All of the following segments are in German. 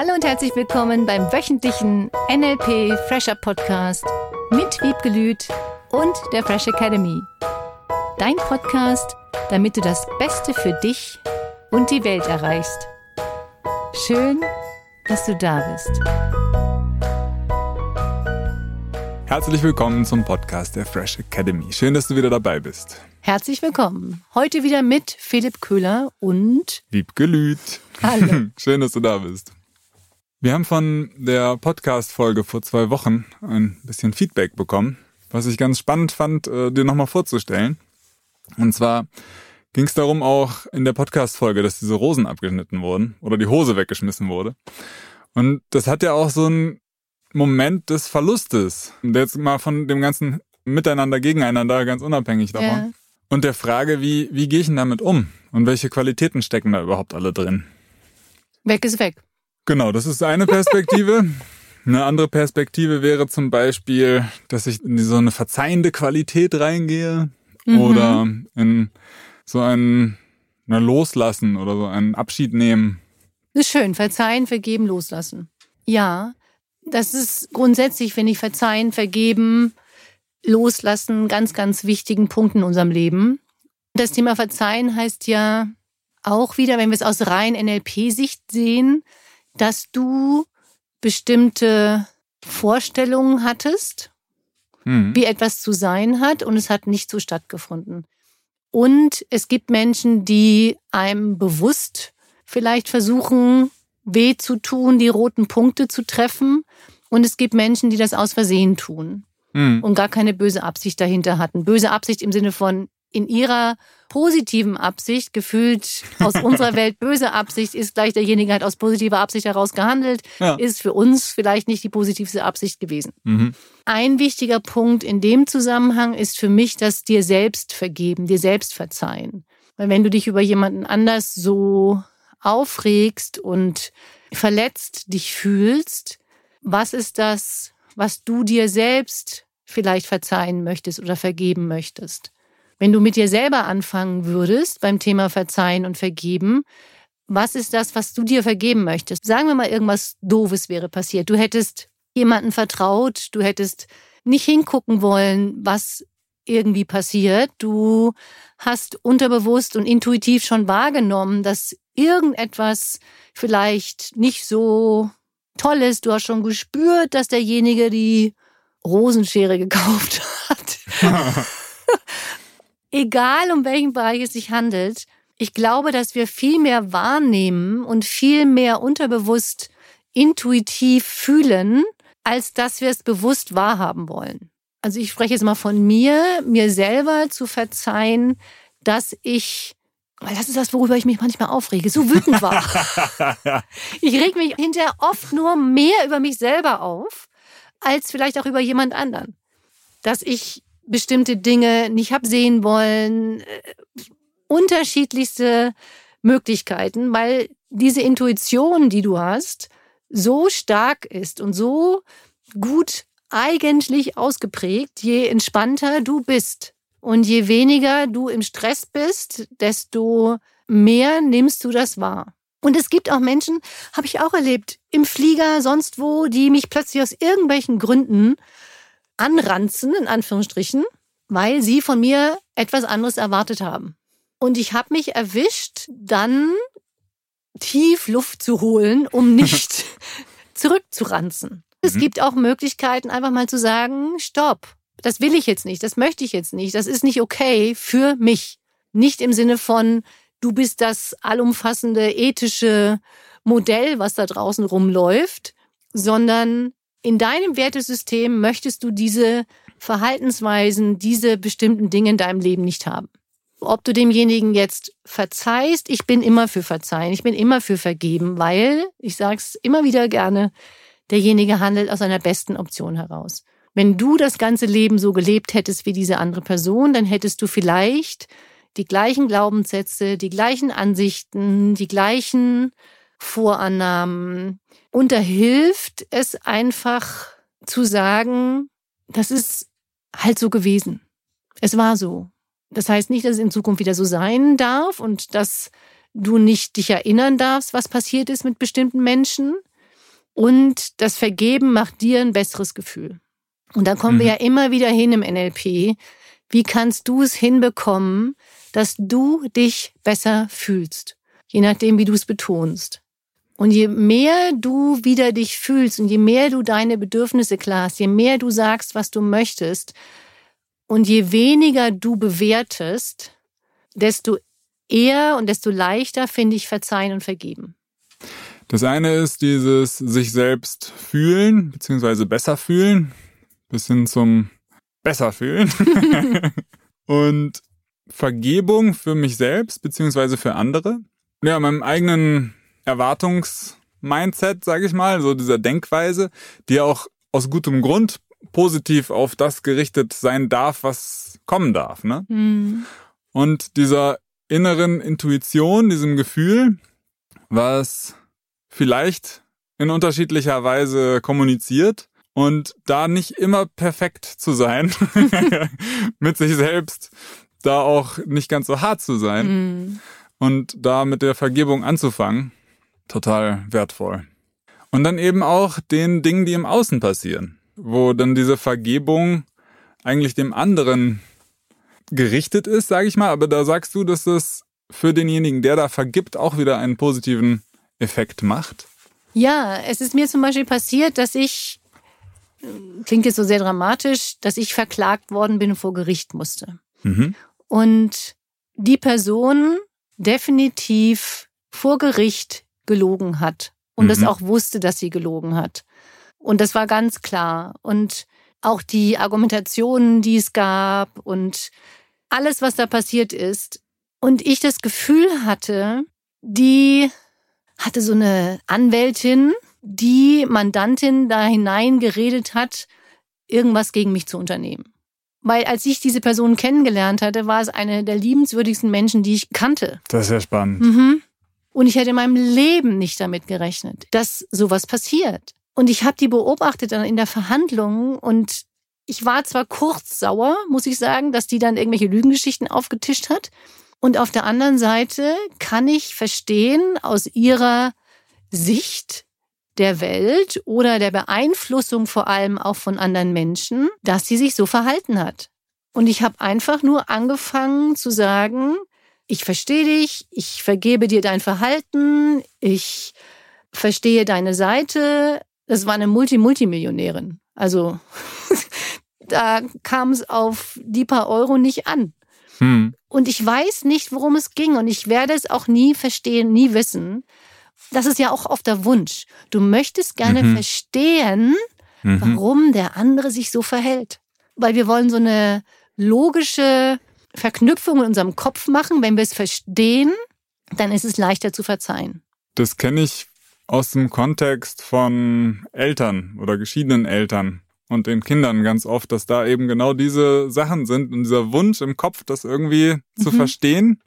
Hallo und herzlich willkommen beim wöchentlichen NLP Fresher Podcast mit Wiebgelüt und der Fresh Academy. Dein Podcast, damit du das Beste für dich und die Welt erreichst. Schön, dass du da bist. Herzlich willkommen zum Podcast der Fresh Academy. Schön, dass du wieder dabei bist. Herzlich willkommen. Heute wieder mit Philipp Köhler und Wiebke Lüth. Hallo. Schön, dass du da bist. Wir haben von der Podcast-Folge vor zwei Wochen ein bisschen Feedback bekommen, was ich ganz spannend fand, äh, dir nochmal vorzustellen. Und zwar ging es darum auch in der Podcast-Folge, dass diese Rosen abgeschnitten wurden oder die Hose weggeschmissen wurde. Und das hat ja auch so einen Moment des Verlustes. Jetzt mal von dem ganzen Miteinander, Gegeneinander, ganz unabhängig davon. Ja. Und der Frage, wie, wie gehe ich denn damit um? Und welche Qualitäten stecken da überhaupt alle drin? weg ist weg. Genau, das ist eine Perspektive. Eine andere Perspektive wäre zum Beispiel, dass ich in so eine verzeihende Qualität reingehe Mhm. oder in so ein na, Loslassen oder so einen Abschied nehmen. Das ist schön. Verzeihen, vergeben, loslassen. Ja, das ist grundsätzlich, finde ich, verzeihen, vergeben, loslassen, ganz, ganz wichtigen Punkt in unserem Leben. Das Thema Verzeihen heißt ja auch wieder, wenn wir es aus rein NLP-Sicht sehen, dass du bestimmte Vorstellungen hattest, Hm. wie etwas zu sein hat und es hat nicht so stattgefunden. Und es gibt Menschen, die einem bewusst vielleicht versuchen, weh zu tun, die roten Punkte zu treffen. Und es gibt Menschen, die das aus Versehen tun Hm. und gar keine böse Absicht dahinter hatten. Böse Absicht im Sinne von in ihrer positiven Absicht, gefühlt aus unserer Welt böse Absicht, ist gleich derjenige hat aus positiver Absicht heraus gehandelt, Ja. ist für uns vielleicht nicht die positivste Absicht gewesen. Mhm. Ein wichtiger Punkt in dem Zusammenhang ist für mich das dir selbst vergeben, dir selbst verzeihen. Weil wenn du dich über jemanden anders so aufregst und verletzt dich fühlst, was ist das, was du dir selbst vielleicht verzeihen möchtest oder vergeben möchtest? Wenn du mit dir selber anfangen würdest beim Thema Verzeihen und Vergeben, was ist das, was du dir vergeben möchtest? Sagen wir mal, irgendwas Doofes wäre passiert. Du hättest jemanden vertraut, du hättest nicht hingucken wollen, was irgendwie passiert. Du hast unterbewusst und intuitiv schon wahrgenommen, dass irgendetwas vielleicht nicht so toll ist. Du hast schon gespürt, dass derjenige die Rosenschere gekauft hat. Egal um welchen Bereich es sich handelt, ich glaube, dass wir viel mehr wahrnehmen und viel mehr unterbewusst intuitiv fühlen, als dass wir es bewusst wahrhaben wollen. Also ich spreche jetzt mal von mir, mir selber zu verzeihen, dass ich, weil das ist das, worüber ich mich manchmal aufrege, so wütend war. ich reg mich hinterher oft nur mehr über mich selber auf, als vielleicht auch über jemand anderen. Dass ich bestimmte Dinge nicht hab sehen wollen, äh, unterschiedlichste Möglichkeiten, weil diese Intuition, die du hast, so stark ist und so gut eigentlich ausgeprägt, je entspannter du bist und je weniger du im Stress bist, desto mehr nimmst du das wahr. Und es gibt auch Menschen, habe ich auch erlebt, im Flieger, sonst wo, die mich plötzlich aus irgendwelchen Gründen anranzen, in Anführungsstrichen, weil sie von mir etwas anderes erwartet haben. Und ich habe mich erwischt, dann tief Luft zu holen, um nicht zurückzuranzen. Es Mhm. gibt auch Möglichkeiten, einfach mal zu sagen, stopp, das will ich jetzt nicht, das möchte ich jetzt nicht, das ist nicht okay für mich. Nicht im Sinne von, du bist das allumfassende ethische Modell, was da draußen rumläuft, sondern in deinem Wertesystem möchtest du diese Verhaltensweisen, diese bestimmten Dinge in deinem Leben nicht haben. Ob du demjenigen jetzt verzeihst, ich bin immer für Verzeihen, ich bin immer für Vergeben, weil, ich sage es immer wieder gerne, derjenige handelt aus einer besten Option heraus. Wenn du das ganze Leben so gelebt hättest wie diese andere Person, dann hättest du vielleicht die gleichen Glaubenssätze, die gleichen Ansichten, die gleichen Vorannahmen. Und da hilft es einfach zu sagen, das ist halt so gewesen. Es war so. Das heißt nicht, dass es in Zukunft wieder so sein darf und dass du nicht dich erinnern darfst, was passiert ist mit bestimmten Menschen. Und das Vergeben macht dir ein besseres Gefühl. Und da kommen mhm. wir ja immer wieder hin im NLP. Wie kannst du es hinbekommen, dass du dich besser fühlst? Je nachdem, wie du es betonst. Und je mehr du wieder dich fühlst und je mehr du deine Bedürfnisse klar hast, je mehr du sagst, was du möchtest und je weniger du bewertest, desto eher und desto leichter finde ich verzeihen und vergeben. Das eine ist dieses sich selbst fühlen, beziehungsweise besser fühlen, bis hin zum besser fühlen. und Vergebung für mich selbst, beziehungsweise für andere. Ja, meinem eigenen Erwartungsmindset, sage ich mal, so dieser Denkweise, die auch aus gutem Grund positiv auf das gerichtet sein darf, was kommen darf. Ne? Mhm. Und dieser inneren Intuition, diesem Gefühl, was vielleicht in unterschiedlicher Weise kommuniziert und da nicht immer perfekt zu sein mit sich selbst, da auch nicht ganz so hart zu sein mhm. und da mit der Vergebung anzufangen, total wertvoll. Und dann eben auch den Dingen, die im Außen passieren, wo dann diese Vergebung eigentlich dem anderen gerichtet ist, sage ich mal, aber da sagst du, dass das für denjenigen, der da vergibt, auch wieder einen positiven Effekt macht. Ja, es ist mir zum Beispiel passiert, dass ich, klingt jetzt so sehr dramatisch, dass ich verklagt worden bin und vor Gericht musste. Mhm. Und die Person definitiv vor Gericht gelogen hat und mhm. das auch wusste, dass sie gelogen hat. Und das war ganz klar. Und auch die Argumentationen, die es gab und alles, was da passiert ist. Und ich das Gefühl hatte, die hatte so eine Anwältin, die Mandantin da hineingeredet hat, irgendwas gegen mich zu unternehmen. Weil als ich diese Person kennengelernt hatte, war es eine der liebenswürdigsten Menschen, die ich kannte. Das ist ja spannend. Mhm. Und ich hätte in meinem Leben nicht damit gerechnet, dass sowas passiert. Und ich habe die beobachtet dann in der Verhandlung und ich war zwar kurz sauer, muss ich sagen, dass die dann irgendwelche Lügengeschichten aufgetischt hat. Und auf der anderen Seite kann ich verstehen aus ihrer Sicht der Welt oder der Beeinflussung vor allem auch von anderen Menschen, dass sie sich so verhalten hat. Und ich habe einfach nur angefangen zu sagen, ich verstehe dich, ich vergebe dir dein Verhalten, ich verstehe deine Seite. Das war eine Multi-Multimillionärin. Also da kam es auf die paar Euro nicht an. Hm. Und ich weiß nicht, worum es ging und ich werde es auch nie verstehen, nie wissen. Das ist ja auch oft der Wunsch. Du möchtest gerne mhm. verstehen, mhm. warum der andere sich so verhält. Weil wir wollen so eine logische Verknüpfung in unserem Kopf machen. Wenn wir es verstehen, dann ist es leichter zu verzeihen. Das kenne ich aus dem Kontext von Eltern oder geschiedenen Eltern und den Kindern ganz oft, dass da eben genau diese Sachen sind und dieser Wunsch im Kopf, das irgendwie mhm. zu verstehen.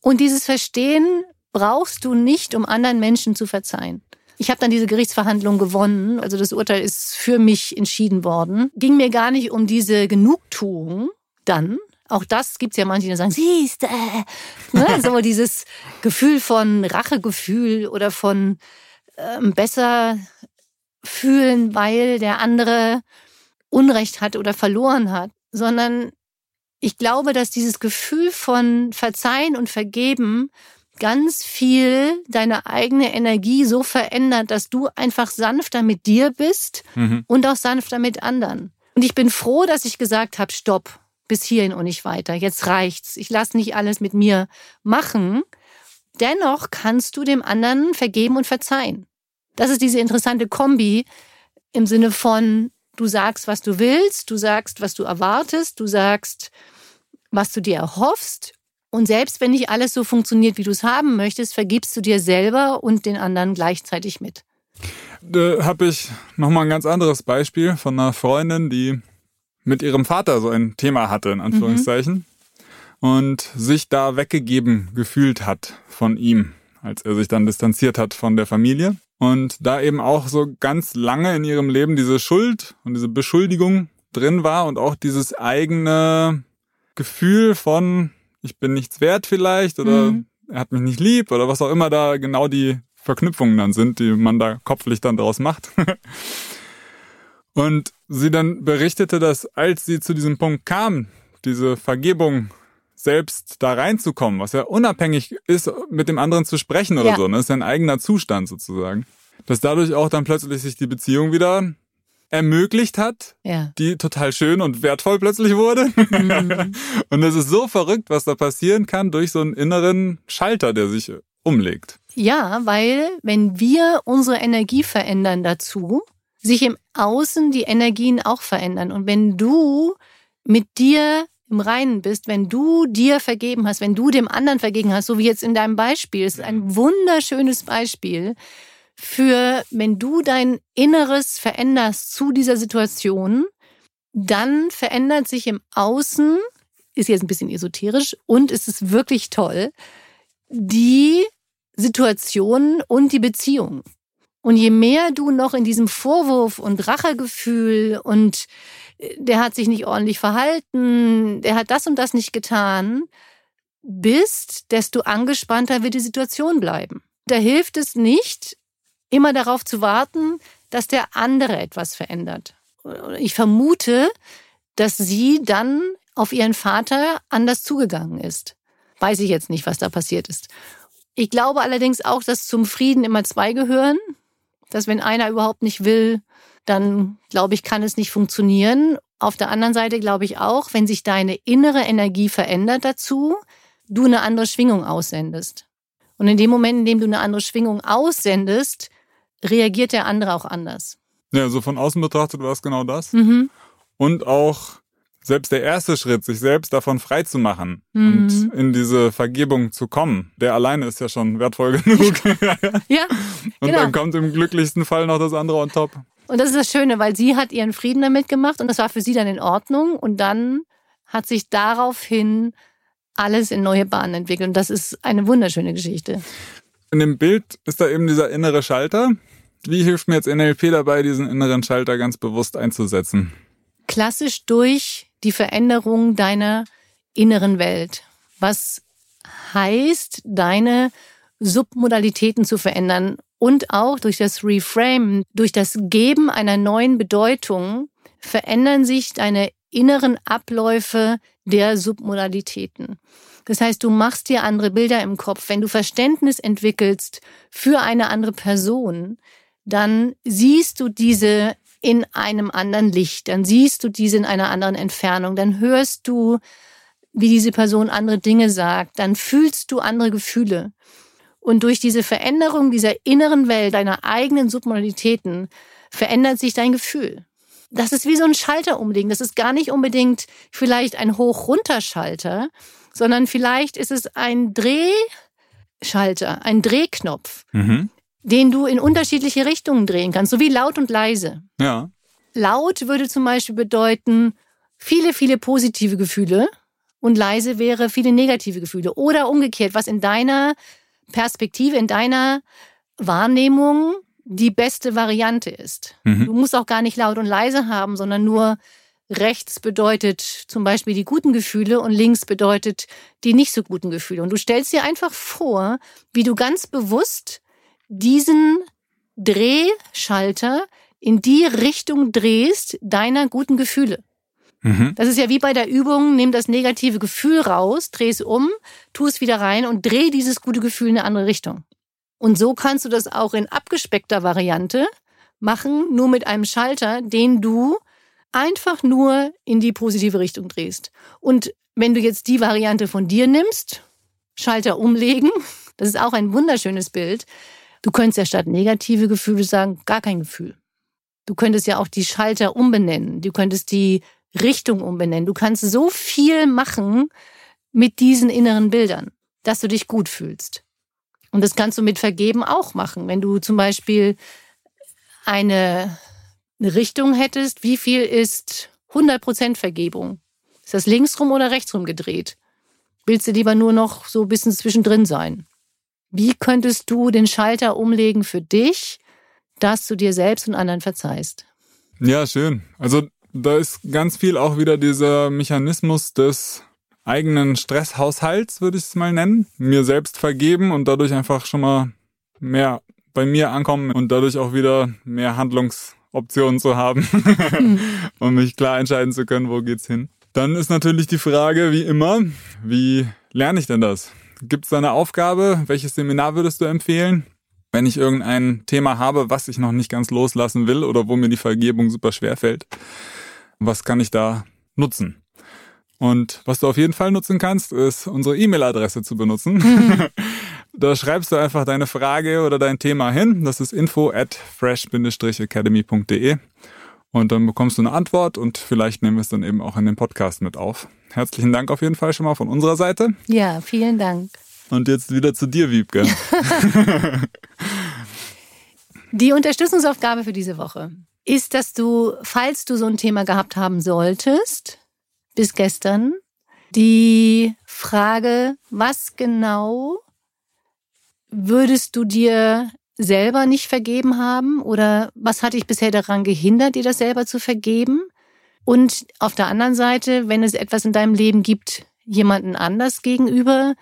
Und dieses Verstehen brauchst du nicht, um anderen Menschen zu verzeihen. Ich habe dann diese Gerichtsverhandlung gewonnen, also das Urteil ist für mich entschieden worden. Ging mir gar nicht um diese Genugtuung dann, auch das gibt's ja manche, die sagen, siehst ne? so dieses Gefühl von Rachegefühl oder von ähm, besser fühlen, weil der andere Unrecht hat oder verloren hat, sondern ich glaube, dass dieses Gefühl von Verzeihen und Vergeben ganz viel deine eigene Energie so verändert, dass du einfach sanfter mit dir bist mhm. und auch sanfter mit anderen. Und ich bin froh, dass ich gesagt habe, stopp, bis hierhin und nicht weiter. Jetzt reicht's. Ich lasse nicht alles mit mir machen. Dennoch kannst du dem anderen vergeben und verzeihen. Das ist diese interessante Kombi im Sinne von, du sagst, was du willst, du sagst, was du erwartest, du sagst, was du dir erhoffst. Und selbst wenn nicht alles so funktioniert, wie du es haben möchtest, vergibst du dir selber und den anderen gleichzeitig mit. Da habe ich nochmal ein ganz anderes Beispiel von einer Freundin, die mit ihrem Vater so ein Thema hatte, in Anführungszeichen, mhm. und sich da weggegeben gefühlt hat von ihm, als er sich dann distanziert hat von der Familie. Und da eben auch so ganz lange in ihrem Leben diese Schuld und diese Beschuldigung drin war und auch dieses eigene Gefühl von, ich bin nichts wert vielleicht oder mhm. er hat mich nicht lieb oder was auch immer da genau die Verknüpfungen dann sind, die man da kopflich dann daraus macht. Und sie dann berichtete, dass als sie zu diesem Punkt kam, diese Vergebung selbst da reinzukommen, was ja unabhängig ist, mit dem anderen zu sprechen oder ja. so, ne? Das ist ein eigener Zustand sozusagen. Dass dadurch auch dann plötzlich sich die Beziehung wieder ermöglicht hat, ja. die total schön und wertvoll plötzlich wurde. Mhm. und es ist so verrückt, was da passieren kann durch so einen inneren Schalter, der sich umlegt. Ja, weil wenn wir unsere Energie verändern dazu, sich im Außen die Energien auch verändern. Und wenn du mit dir im Reinen bist, wenn du dir vergeben hast, wenn du dem anderen vergeben hast, so wie jetzt in deinem Beispiel, ist ein wunderschönes Beispiel für, wenn du dein Inneres veränderst zu dieser Situation, dann verändert sich im Außen, ist jetzt ein bisschen esoterisch und es ist wirklich toll, die Situation und die Beziehung. Und je mehr du noch in diesem Vorwurf und Rachegefühl und äh, der hat sich nicht ordentlich verhalten, der hat das und das nicht getan, bist, desto angespannter wird die Situation bleiben. Da hilft es nicht, immer darauf zu warten, dass der andere etwas verändert. Ich vermute, dass sie dann auf ihren Vater anders zugegangen ist. Weiß ich jetzt nicht, was da passiert ist. Ich glaube allerdings auch, dass zum Frieden immer zwei gehören dass wenn einer überhaupt nicht will, dann glaube ich, kann es nicht funktionieren. Auf der anderen Seite glaube ich auch, wenn sich deine innere Energie verändert dazu, du eine andere Schwingung aussendest. Und in dem Moment, in dem du eine andere Schwingung aussendest, reagiert der andere auch anders. Ja, so von außen betrachtet war es genau das. Mhm. Und auch selbst der erste Schritt, sich selbst davon frei zu machen mhm. und in diese Vergebung zu kommen, der alleine ist ja schon wertvoll genug. ja. Und genau. dann kommt im glücklichsten Fall noch das andere on top. Und das ist das Schöne, weil sie hat ihren Frieden damit gemacht und das war für sie dann in Ordnung und dann hat sich daraufhin alles in neue Bahnen entwickelt und das ist eine wunderschöne Geschichte. In dem Bild ist da eben dieser innere Schalter. Wie hilft mir jetzt NLP dabei, diesen inneren Schalter ganz bewusst einzusetzen? Klassisch durch die Veränderung deiner inneren Welt. Was heißt, deine Submodalitäten zu verändern und auch durch das Reframe, durch das Geben einer neuen Bedeutung verändern sich deine inneren Abläufe der Submodalitäten. Das heißt, du machst dir andere Bilder im Kopf. Wenn du Verständnis entwickelst für eine andere Person, dann siehst du diese in einem anderen Licht, dann siehst du diese in einer anderen Entfernung, dann hörst du, wie diese Person andere Dinge sagt, dann fühlst du andere Gefühle. Und durch diese Veränderung dieser inneren Welt, deiner eigenen Submodalitäten, verändert sich dein Gefühl. Das ist wie so ein Schalter umlegen. Das ist gar nicht unbedingt vielleicht ein Hoch-Runter-Schalter, sondern vielleicht ist es ein Drehschalter, ein Drehknopf. Mhm den du in unterschiedliche Richtungen drehen kannst, so wie laut und leise. Ja. Laut würde zum Beispiel bedeuten, viele, viele positive Gefühle und leise wäre viele negative Gefühle. Oder umgekehrt, was in deiner Perspektive, in deiner Wahrnehmung die beste Variante ist. Mhm. Du musst auch gar nicht laut und leise haben, sondern nur rechts bedeutet zum Beispiel die guten Gefühle und links bedeutet die nicht so guten Gefühle. Und du stellst dir einfach vor, wie du ganz bewusst diesen Drehschalter in die Richtung drehst deiner guten Gefühle. Mhm. Das ist ja wie bei der Übung, nimm das negative Gefühl raus, dreh es um, tu es wieder rein und dreh dieses gute Gefühl in eine andere Richtung. Und so kannst du das auch in abgespeckter Variante machen, nur mit einem Schalter, den du einfach nur in die positive Richtung drehst. Und wenn du jetzt die Variante von dir nimmst, Schalter umlegen, das ist auch ein wunderschönes Bild, Du könntest ja statt negative Gefühle sagen, gar kein Gefühl. Du könntest ja auch die Schalter umbenennen. Du könntest die Richtung umbenennen. Du kannst so viel machen mit diesen inneren Bildern, dass du dich gut fühlst. Und das kannst du mit Vergeben auch machen. Wenn du zum Beispiel eine, Richtung hättest, wie viel ist 100% Vergebung? Ist das linksrum oder rechtsrum gedreht? Willst du lieber nur noch so ein bisschen zwischendrin sein? Wie könntest du den Schalter umlegen für dich, dass du dir selbst und anderen verzeihst? Ja, schön. Also da ist ganz viel auch wieder dieser Mechanismus des eigenen Stresshaushalts, würde ich es mal nennen. Mir selbst vergeben und dadurch einfach schon mal mehr bei mir ankommen und dadurch auch wieder mehr Handlungsoptionen zu haben, um mich klar entscheiden zu können, wo geht's hin. Dann ist natürlich die Frage, wie immer, wie lerne ich denn das? Gibt es da eine Aufgabe? Welches Seminar würdest du empfehlen? Wenn ich irgendein Thema habe, was ich noch nicht ganz loslassen will oder wo mir die Vergebung super schwer fällt, was kann ich da nutzen? Und was du auf jeden Fall nutzen kannst, ist unsere E-Mail-Adresse zu benutzen. da schreibst du einfach deine Frage oder dein Thema hin. Das ist info at fresh-academy.de. Und dann bekommst du eine Antwort und vielleicht nehmen wir es dann eben auch in den Podcast mit auf. Herzlichen Dank auf jeden Fall schon mal von unserer Seite. Ja, vielen Dank. Und jetzt wieder zu dir, Wiebke. Die Unterstützungsaufgabe für diese Woche ist, dass du, falls du so ein Thema gehabt haben solltest, bis gestern, die Frage, was genau würdest du dir selber nicht vergeben haben oder was hat dich bisher daran gehindert, dir das selber zu vergeben? Und auf der anderen Seite, wenn es etwas in deinem Leben gibt, jemanden anders gegenüber,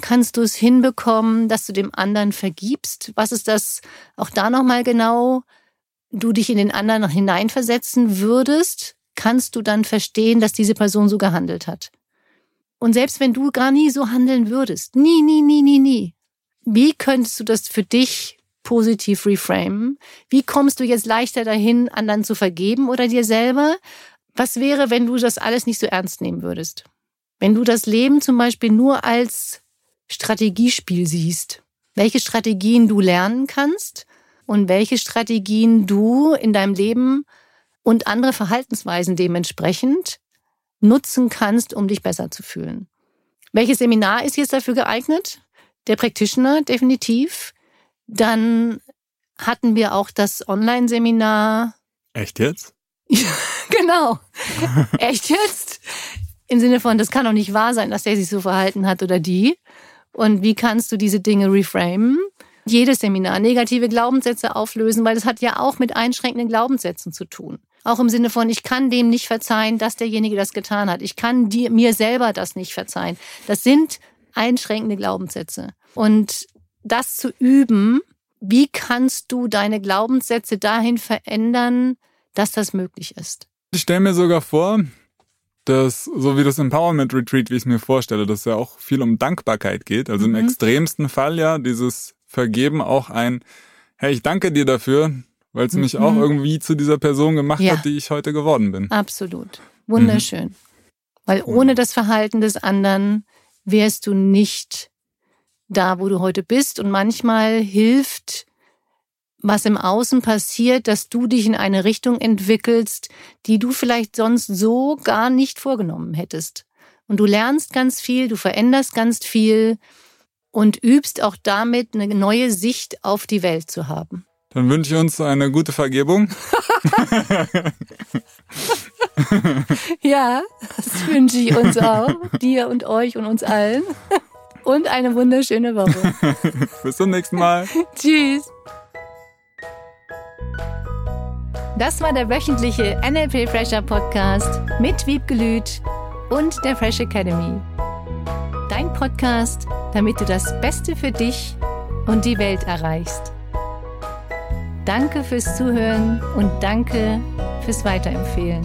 kannst du es hinbekommen, dass du dem anderen vergibst? Was ist das auch da nochmal genau? Du dich in den anderen hineinversetzen würdest, kannst du dann verstehen, dass diese Person so gehandelt hat. Und selbst wenn du gar nie so handeln würdest, nie, nie, nie, nie, nie, wie könntest du das für dich positiv reframen? Wie kommst du jetzt leichter dahin, anderen zu vergeben oder dir selber? Was wäre, wenn du das alles nicht so ernst nehmen würdest? Wenn du das Leben zum Beispiel nur als Strategiespiel siehst, welche Strategien du lernen kannst und welche Strategien du in deinem Leben und andere Verhaltensweisen dementsprechend nutzen kannst, um dich besser zu fühlen. Welches Seminar ist jetzt dafür geeignet? Der Practitioner definitiv. Dann hatten wir auch das Online-Seminar. Echt jetzt? genau. Echt jetzt? Im Sinne von, das kann doch nicht wahr sein, dass der sich so verhalten hat oder die. Und wie kannst du diese Dinge reframen? Jedes Seminar negative Glaubenssätze auflösen, weil das hat ja auch mit einschränkenden Glaubenssätzen zu tun. Auch im Sinne von, ich kann dem nicht verzeihen, dass derjenige das getan hat. Ich kann dir, mir selber das nicht verzeihen. Das sind einschränkende Glaubenssätze. Und das zu üben, wie kannst du deine Glaubenssätze dahin verändern, dass das möglich ist? Ich stelle mir sogar vor, dass, so wie das Empowerment Retreat, wie ich es mir vorstelle, dass ja auch viel um Dankbarkeit geht. Also mhm. im extremsten Fall ja dieses Vergeben auch ein, hey, ich danke dir dafür, weil es mhm. mich auch irgendwie zu dieser Person gemacht ja. hat, die ich heute geworden bin. Absolut. Wunderschön. Mhm. Weil ohne das Verhalten des anderen wärst du nicht da, wo du heute bist. Und manchmal hilft, was im Außen passiert, dass du dich in eine Richtung entwickelst, die du vielleicht sonst so gar nicht vorgenommen hättest. Und du lernst ganz viel, du veränderst ganz viel und übst auch damit eine neue Sicht auf die Welt zu haben. Dann wünsche ich uns eine gute Vergebung. ja, das wünsche ich uns auch. Dir und euch und uns allen. Und eine wunderschöne Woche. Bis zum nächsten Mal. Tschüss. Das war der wöchentliche NLP Fresher Podcast mit Wiebgelüt und der Fresh Academy. Dein Podcast, damit du das Beste für dich und die Welt erreichst. Danke fürs Zuhören und danke fürs Weiterempfehlen.